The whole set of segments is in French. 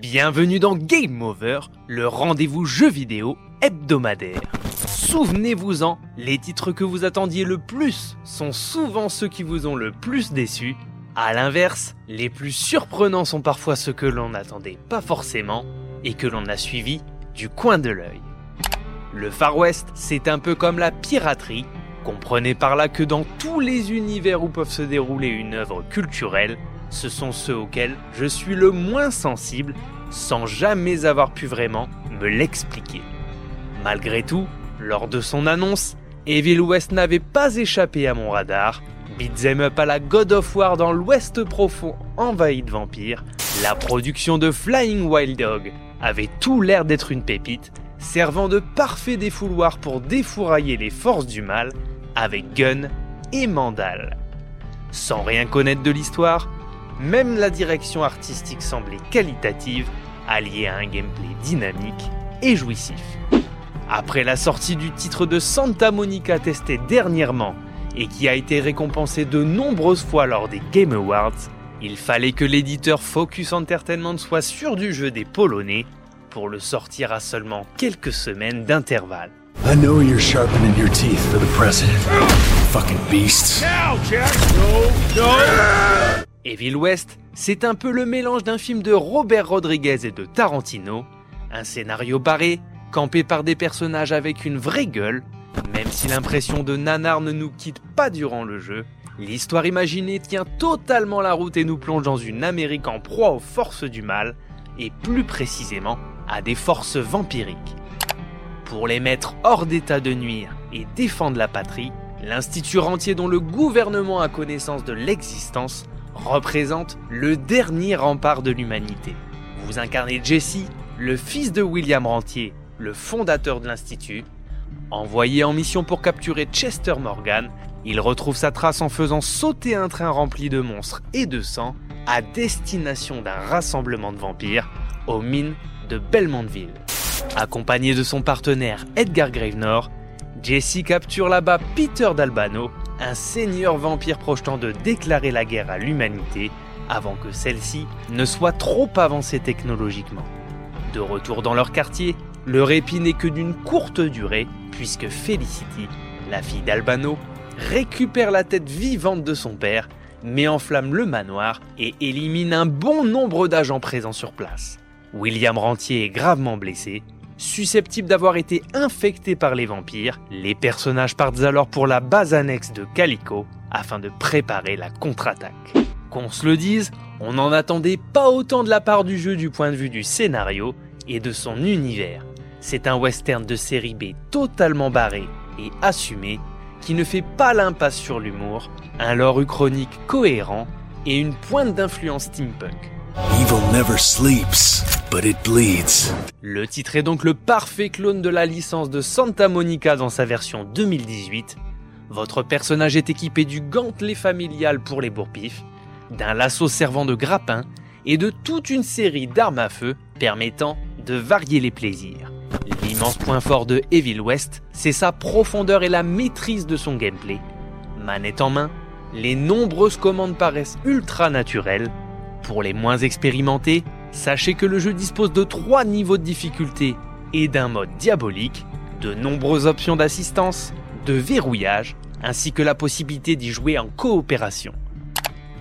Bienvenue dans Game Over, le rendez-vous jeu vidéo hebdomadaire. Souvenez-vous-en, les titres que vous attendiez le plus sont souvent ceux qui vous ont le plus déçu. À l'inverse, les plus surprenants sont parfois ceux que l'on n'attendait pas forcément et que l'on a suivis du coin de l'œil. Le Far West, c'est un peu comme la piraterie. Comprenez par là que dans tous les univers où peuvent se dérouler une œuvre culturelle, ce sont ceux auxquels je suis le moins sensible sans jamais avoir pu vraiment me l'expliquer. Malgré tout, lors de son annonce, Evil West n'avait pas échappé à mon radar. Beat'em up à la God of War dans l'Ouest profond envahi de vampires, la production de Flying Wild Dog avait tout l'air d'être une pépite, servant de parfait défouloir pour défourailler les forces du mal avec Gun et Mandal. Sans rien connaître de l'histoire, même la direction artistique semblait qualitative, alliée à un gameplay dynamique et jouissif. Après la sortie du titre de Santa Monica testé dernièrement et qui a été récompensé de nombreuses fois lors des Game Awards, il fallait que l'éditeur Focus Entertainment soit sûr du jeu des Polonais pour le sortir à seulement quelques semaines d'intervalle. I know you're sharpening your teeth for the president. Fucking beasts. Evil West, c'est un peu le mélange d'un film de Robert Rodriguez et de Tarantino, un scénario barré, campé par des personnages avec une vraie gueule, même si l'impression de nanar ne nous quitte pas durant le jeu, l'histoire imaginée tient totalement la route et nous plonge dans une Amérique en proie aux forces du mal, et plus précisément à des forces vampiriques. Pour les mettre hors d'état de nuire et défendre la patrie, l'Institut rentier dont le gouvernement a connaissance de l'existence représente le dernier rempart de l'humanité. Vous incarnez Jesse, le fils de William Rentier, le fondateur de l'Institut. Envoyé en mission pour capturer Chester Morgan, il retrouve sa trace en faisant sauter un train rempli de monstres et de sang à destination d'un rassemblement de vampires aux mines de Belmontville. Accompagné de son partenaire Edgar Gravenor, Jesse capture là-bas Peter d'Albano, un seigneur vampire projetant de déclarer la guerre à l'humanité avant que celle-ci ne soit trop avancée technologiquement. De retour dans leur quartier, le répit n'est que d'une courte durée, puisque Felicity, la fille d'Albano, récupère la tête vivante de son père, met en flamme le manoir et élimine un bon nombre d'agents présents sur place. William Rentier est gravement blessé. Susceptible d'avoir été infecté par les vampires, les personnages partent alors pour la base annexe de Calico afin de préparer la contre-attaque. Qu'on se le dise, on n'en attendait pas autant de la part du jeu du point de vue du scénario et de son univers. C'est un western de série B totalement barré et assumé qui ne fait pas l'impasse sur l'humour, un lore uchronique cohérent et une pointe d'influence steampunk. Evil never sleeps, but it bleeds. Le titre est donc le parfait clone de la licence de Santa Monica dans sa version 2018. Votre personnage est équipé du gantelet familial pour les bourpifs, d'un lasso servant de grappin et de toute une série d'armes à feu permettant de varier les plaisirs. L'immense point fort de Evil West, c'est sa profondeur et la maîtrise de son gameplay. Manette en main, les nombreuses commandes paraissent ultra naturelles. Pour les moins expérimentés, sachez que le jeu dispose de trois niveaux de difficulté et d'un mode diabolique, de nombreuses options d'assistance, de verrouillage, ainsi que la possibilité d'y jouer en coopération.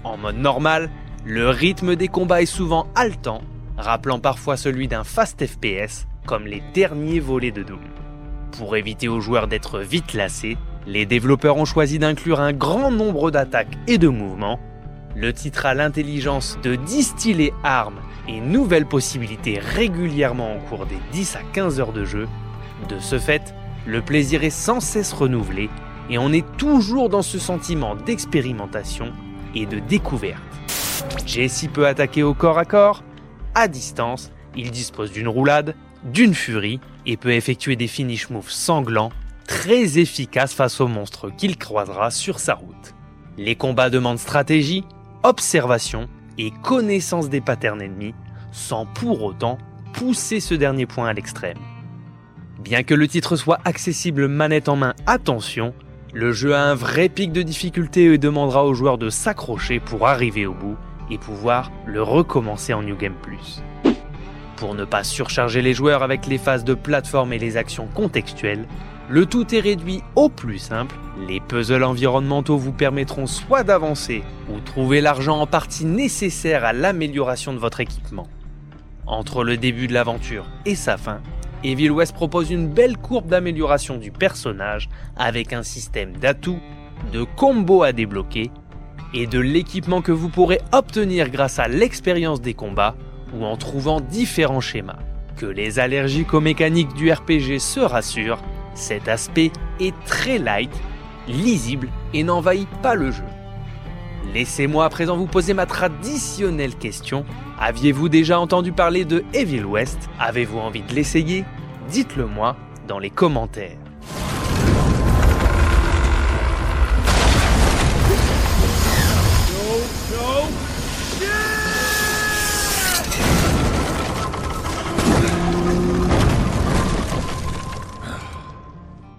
En mode normal, le rythme des combats est souvent haletant, rappelant parfois celui d'un fast FPS, comme les derniers volets de Doom. Pour éviter aux joueurs d'être vite lassés, les développeurs ont choisi d'inclure un grand nombre d'attaques et de mouvements. Le titre a l'intelligence de distiller armes et nouvelles possibilités régulièrement au cours des 10 à 15 heures de jeu. De ce fait, le plaisir est sans cesse renouvelé et on est toujours dans ce sentiment d'expérimentation et de découverte. Jesse peut attaquer au corps à corps, à distance, il dispose d'une roulade, d'une furie et peut effectuer des finish moves sanglants très efficaces face aux monstres qu'il croisera sur sa route. Les combats demandent stratégie, observation et connaissance des patterns ennemis sans pour autant pousser ce dernier point à l'extrême. Bien que le titre soit accessible manette en main, attention, Le jeu a un vrai pic de difficulté et demandera aux joueurs de s'accrocher pour arriver au bout et pouvoir le recommencer en New Game Plus. Pour ne pas surcharger les joueurs avec les phases de plateforme et les actions contextuelles, le tout est réduit au plus simple. Les puzzles environnementaux vous permettront soit d'avancer ou trouver l'argent en partie nécessaire à l'amélioration de votre équipement. Entre le début de l'aventure et sa fin, Evil West propose une belle courbe d'amélioration du personnage avec un système d'atouts, de combos à débloquer et de l'équipement que vous pourrez obtenir grâce à l'expérience des combats ou en trouvant différents schémas. Que les allergiques aux mécaniques du RPG se rassurent, cet aspect est très light, lisible et n'envahit pas le jeu. Laissez-moi à présent vous poser ma traditionnelle question. Aviez-vous déjà entendu parler de Evil West? Avez-vous envie de l'essayer? Dites-le moi dans les commentaires.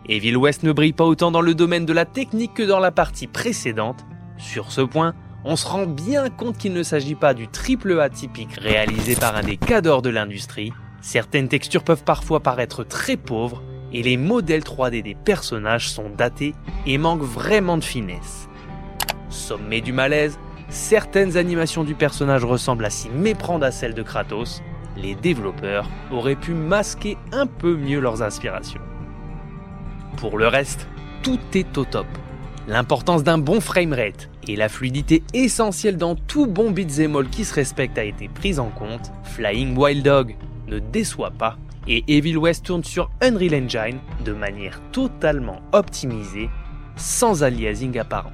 Evil West ne brille pas autant dans le domaine de la technique que dans la partie précédente. Sur ce point, on se rend bien compte qu'il ne s'agit pas du triple A typique réalisé par un des cadors de l'industrie. Certaines textures peuvent parfois paraître très pauvres et les modèles 3D des personnages sont datés et manquent vraiment de finesse. Sommet du malaise, certaines animations du personnage ressemblent à s'y méprendre à celles de Kratos. Les développeurs auraient pu masquer un peu mieux leurs inspirations. Pour le reste, tout est au top. L'importance d'un bon framerate et la fluidité essentielle dans tout bon beat'em all qui se respecte a été prise en compte. Flying Wild Dog ne déçoit pas et Evil West tourne sur Unreal Engine de manière totalement optimisée, sans aliasing apparent.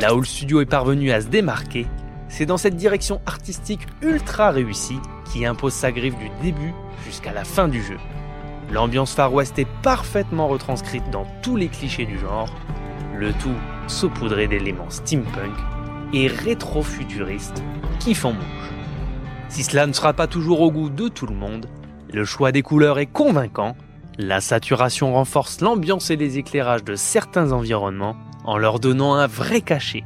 Là où le studio est parvenu à se démarquer, c'est dans cette direction artistique ultra réussie qui impose sa griffe du début jusqu'à la fin du jeu. L'ambiance Far West est parfaitement retranscrite dans tous les clichés du genre, le tout saupoudré d'éléments steampunk et rétro-futuristes qui font mouche. Si cela ne sera pas toujours au goût de tout le monde, le choix des couleurs est convaincant, la saturation renforce l'ambiance et les éclairages de certains environnements en leur donnant un vrai cachet.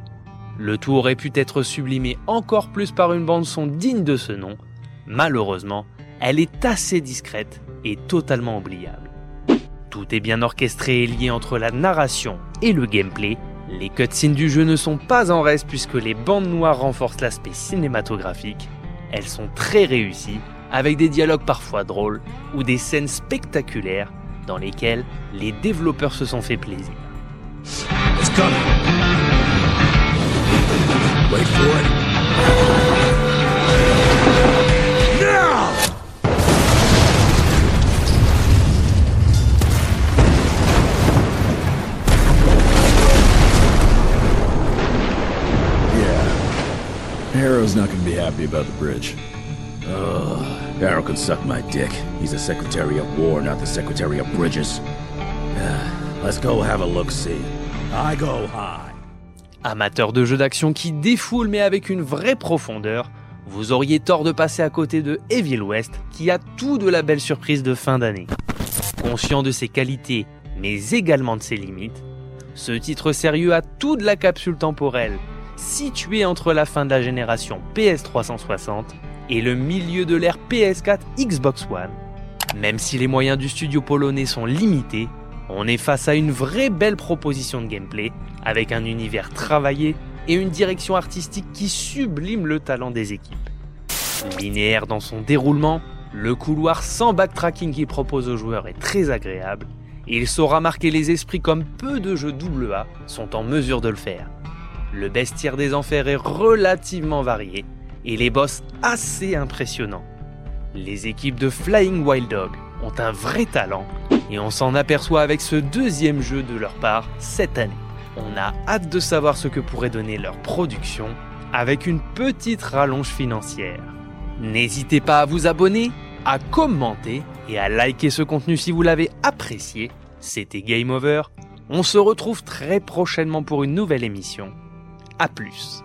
Le tout aurait pu être sublimé encore plus par une bande son digne de ce nom. Malheureusement, elle est assez discrète et totalement oubliable. Tout est bien orchestré et lié entre la narration et le gameplay. Les cutscenes du jeu ne sont pas en reste puisque les bandes noires renforcent l'aspect cinématographique. Elles sont très réussies, avec des dialogues parfois drôles ou des scènes spectaculaires dans lesquelles les développeurs se sont fait plaisir. About the bridge. Can suck my dick. He's the Secretary of War, not the Secretary of Bridges. Let's go have a look-see. I go high. Amateur de jeux d'action qui défoule mais avec une vraie profondeur, vous auriez tort de passer à côté de Evil West qui a tout de la belle surprise de fin d'année. Conscient de ses qualités mais également de ses limites, ce titre sérieux a tout de la capsule temporelle, situé entre la fin de la génération PS360 et le milieu de l'ère PS4 Xbox One. Même si les moyens du studio polonais sont limités, on est face à une vraie belle proposition de gameplay, avec un univers travaillé et une direction artistique qui sublime le talent des équipes. Linéaire dans son déroulement, le couloir sans backtracking qu'il propose aux joueurs est très agréable, et il saura marquer les esprits comme peu de jeux AA sont en mesure de le faire. Le bestiaire des enfers est relativement varié, et les boss assez impressionnants. Les équipes de Flying Wild Dog ont un vrai talent et on s'en aperçoit avec ce deuxième jeu de leur part cette année. On a hâte de savoir ce que pourrait donner leur production avec une petite rallonge financière. N'hésitez pas à vous abonner, à commenter et à liker ce contenu si vous l'avez apprécié. C'était Game Over. On se retrouve très prochainement pour une nouvelle émission. A plus.